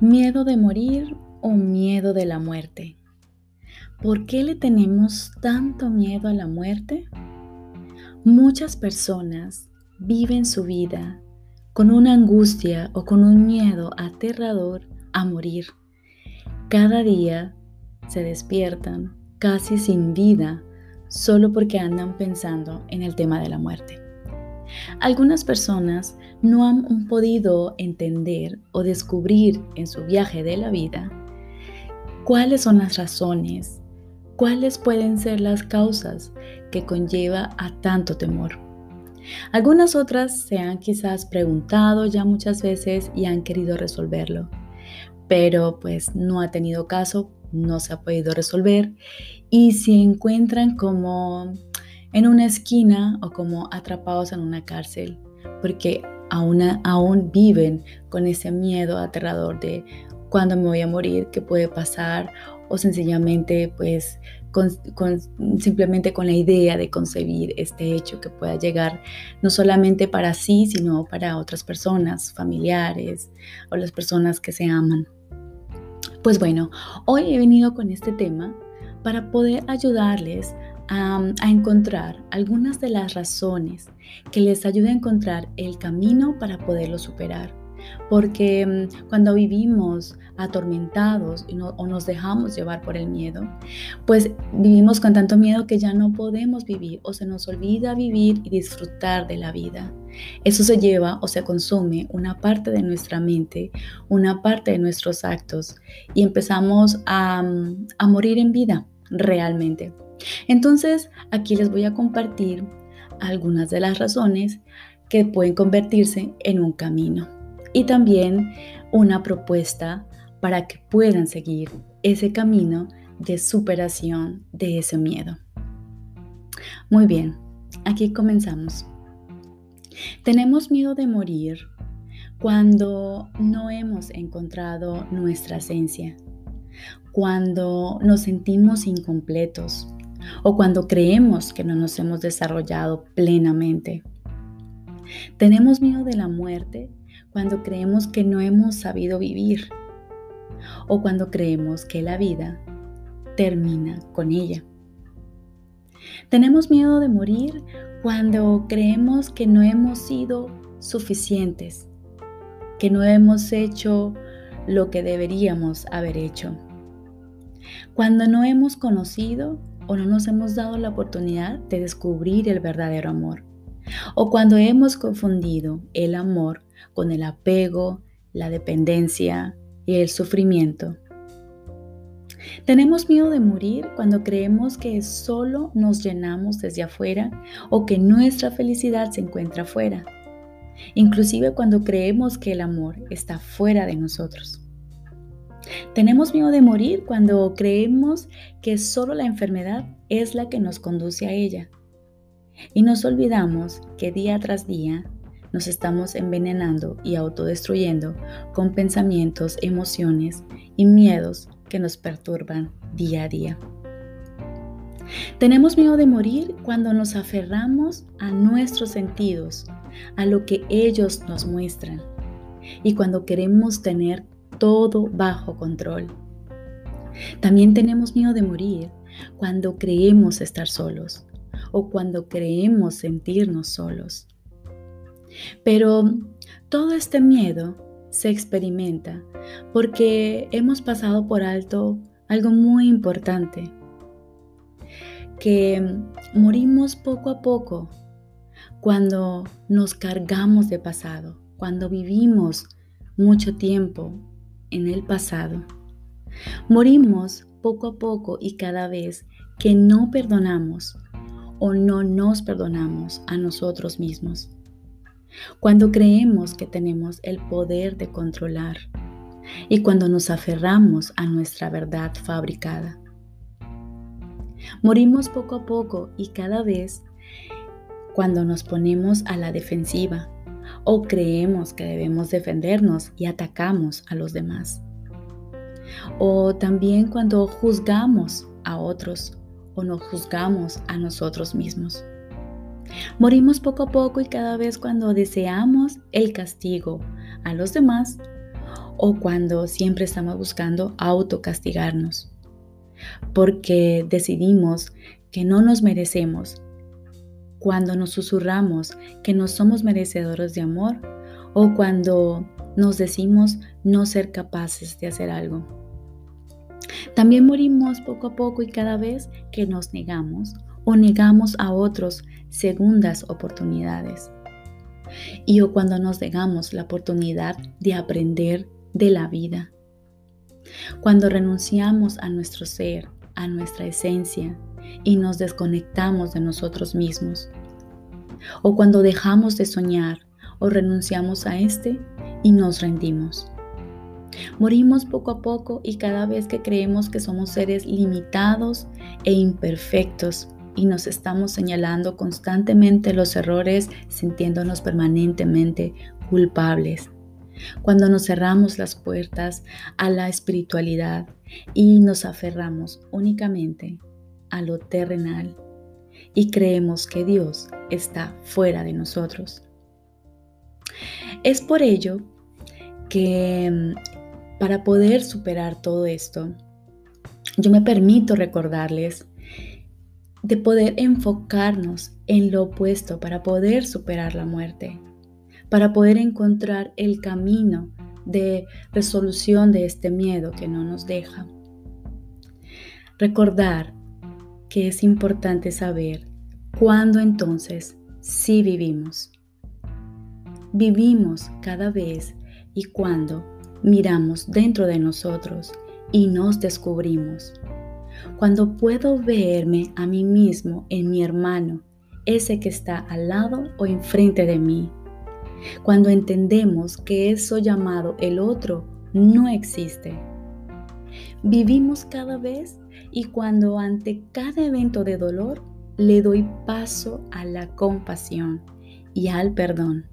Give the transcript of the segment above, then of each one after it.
Miedo de morir o miedo de la muerte. ¿Por qué le tenemos tanto miedo a la muerte? Muchas personas viven su vida con una angustia o con un miedo aterrador a morir. Cada día se despiertan casi sin vida solo porque andan pensando en el tema de la muerte. Algunas personas no han podido entender o descubrir en su viaje de la vida cuáles son las razones, cuáles pueden ser las causas que conlleva a tanto temor. Algunas otras se han quizás preguntado ya muchas veces y han querido resolverlo, pero pues no ha tenido caso, no se ha podido resolver y se encuentran como en una esquina o como atrapados en una cárcel, porque aún, aún viven con ese miedo aterrador de cuándo me voy a morir, qué puede pasar, o sencillamente pues simplemente con la idea de concebir este hecho que pueda llegar no solamente para sí, sino para otras personas, familiares o las personas que se aman. Pues bueno, hoy he venido con este tema para poder ayudarles a, encontrar algunas de las razones que les ayuden a encontrar el camino para poderlo superar. Porque mm, cuando vivimos atormentados o nos dejamos llevar por el miedo, pues vivimos con tanto miedo que ya no podemos vivir o se nos olvida vivir y disfrutar de la vida. Eso se lleva o se consume una parte de nuestra mente, una parte de nuestros actos y empezamos a, mm, a morir en vida realmente. Entonces, aquí les voy a compartir algunas de las razones que pueden convertirse en un camino y también una propuesta para que puedan seguir ese camino de superación de ese miedo. Muy bien, aquí comenzamos. Tenemos miedo de morir cuando no hemos encontrado nuestra esencia, cuando nos sentimos incompletos o cuando creemos que no nos hemos desarrollado plenamente. Tenemos miedo de la muerte cuando creemos que no hemos sabido vivir o cuando creemos que la vida termina con ella. Tenemos miedo de morir cuando creemos que no hemos sido suficientes, que no hemos hecho lo que deberíamos haber hecho. Cuando no hemos conocido o no nos hemos dado la oportunidad de descubrir el verdadero amor. O cuando hemos confundido el amor con el apego, la dependencia y el sufrimiento. Tenemos miedo de morir cuando creemos que solo nos llenamos desde afuera o que nuestra felicidad se encuentra afuera. Inclusive cuando creemos que el amor está fuera de nosotros. Tenemos miedo de morir cuando creemos que solo la enfermedad es la que nos conduce a ella. Y nos olvidamos que día tras día nos estamos envenenando y autodestruyendo con pensamientos, emociones y miedos que nos perturban día a día. Tenemos miedo de morir cuando nos aferramos a nuestros sentidos, a lo que ellos nos muestran, y cuando queremos tener todo bajo control. También tenemos miedo de morir cuando creemos estar solos o cuando creemos sentirnos solos. Pero todo este miedo se experimenta porque hemos pasado por alto algo muy importante, que morimos poco a poco cuando nos cargamos de pasado, cuando vivimos mucho tiempo en el pasado. Morimos poco a poco y cada vez que no perdonamos o no nos perdonamos a nosotros mismos. Cuando creemos que tenemos el poder de controlar y cuando nos aferramos a nuestra verdad fabricada. Morimos poco a poco y cada vez cuando nos ponemos a la defensiva o creemos que debemos defendernos y atacamos a los demás. O también cuando juzgamos a otros o nos juzgamos a nosotros mismos. Morimos poco a poco y cada vez cuando deseamos el castigo a los demás o cuando siempre estamos buscando autocastigarnos, porque decidimos que no nos merecemos, cuando nos susurramos que no somos merecedores de amor o cuando nos decimos no ser capaces de hacer algo. También morimos poco a poco y cada vez que nos negamos o negamos a otros segundas oportunidades. Y o cuando nos negamos la oportunidad de aprender de la vida. Cuando renunciamos a nuestro ser, a nuestra esencia y nos desconectamos de nosotros mismos. O cuando dejamos de soñar o renunciamos a este y nos rendimos. Morimos poco a poco y cada vez que creemos que somos seres limitados e imperfectos y nos estamos señalando constantemente los errores sintiéndonos permanentemente culpables. Cuando nos cerramos las puertas a la espiritualidad y nos aferramos únicamente a lo terrenal y creemos que Dios está fuera de nosotros. Es por ello que mm, para poder superar todo esto, yo me permito recordarles de poder enfocarnos en lo opuesto para poder superar la muerte, para poder encontrar el camino de resolución de este miedo que no nos deja. Recordar que es importante saber cuándo entonces sí vivimos. Vivimos cada vez y cuando miramos dentro de nosotros y nos descubrimos. Cuando puedo verme a mí mismo en mi hermano, ese que está al lado o enfrente de mí. Cuando entendemos que eso llamado el otro no existe. Vivimos cada vez y cuando ante cada evento de dolor le doy paso a la compasión y al perdón.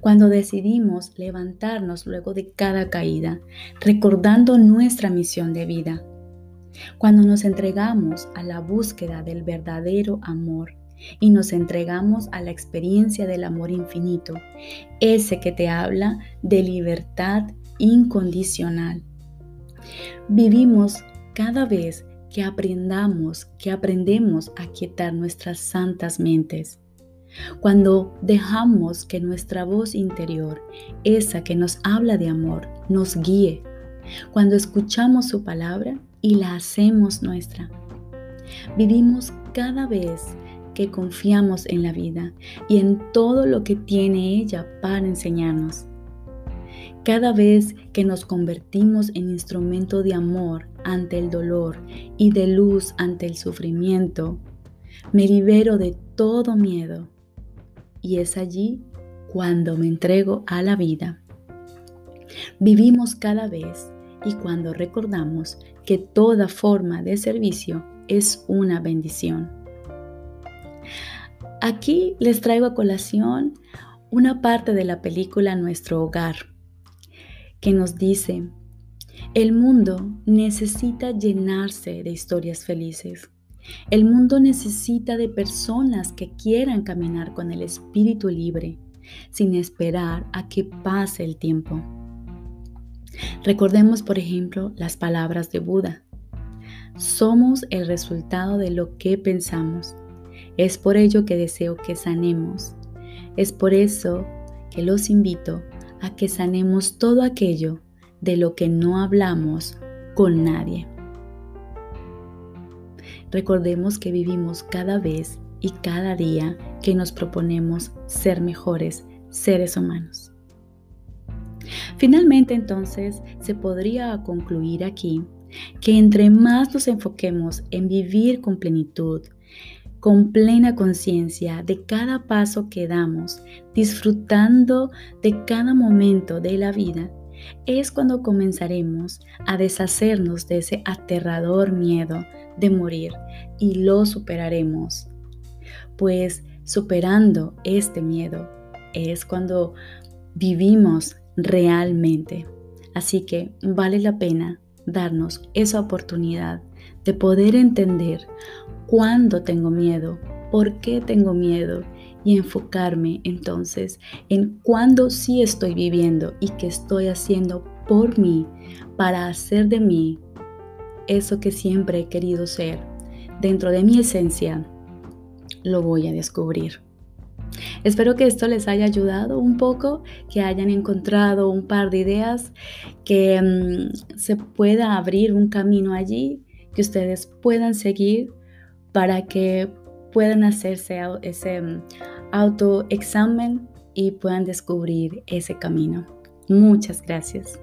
Cuando decidimos levantarnos luego de cada caída, recordando nuestra misión de vida. Cuando nos entregamos a la búsqueda del verdadero amor y nos entregamos a la experiencia del amor infinito, ese que te habla de libertad incondicional. Vivimos cada vez que aprendamos, que aprendemos a quietar nuestras santas mentes. Cuando dejamos que nuestra voz interior, esa que nos habla de amor, nos guíe. Cuando escuchamos su palabra y la hacemos nuestra. Vivimos cada vez que confiamos en la vida y en todo lo que tiene ella para enseñarnos. Cada vez que nos convertimos en instrumento de amor ante el dolor y de luz ante el sufrimiento, me libero de todo miedo. Y es allí cuando me entrego a la vida. Vivimos cada vez y cuando recordamos que toda forma de servicio es una bendición. Aquí les traigo a colación una parte de la película Nuestro Hogar que nos dice, el mundo necesita llenarse de historias felices. El mundo necesita de personas que quieran caminar con el espíritu libre, sin esperar a que pase el tiempo. Recordemos, por ejemplo, las palabras de Buda. Somos el resultado de lo que pensamos. Es por ello que deseo que sanemos. Es por eso que los invito a que sanemos todo aquello de lo que no hablamos con nadie. Recordemos que vivimos cada vez y cada día que nos proponemos ser mejores seres humanos. Finalmente entonces se podría concluir aquí que entre más nos enfoquemos en vivir con plenitud, con plena conciencia de cada paso que damos, disfrutando de cada momento de la vida, es cuando comenzaremos a deshacernos de ese aterrador miedo de morir y lo superaremos. Pues superando este miedo es cuando vivimos realmente. Así que vale la pena darnos esa oportunidad de poder entender cuándo tengo miedo, por qué tengo miedo y enfocarme entonces en cuándo sí estoy viviendo y qué estoy haciendo por mí para hacer de mí eso que siempre he querido ser. Dentro de mi esencia, lo voy a descubrir. Espero que esto les haya ayudado un poco, que hayan encontrado un par de ideas, que mm, se pueda abrir un camino allí, que ustedes puedan seguir para que puedan hacerse ese mm, autoexamen y puedan descubrir ese camino. Muchas gracias.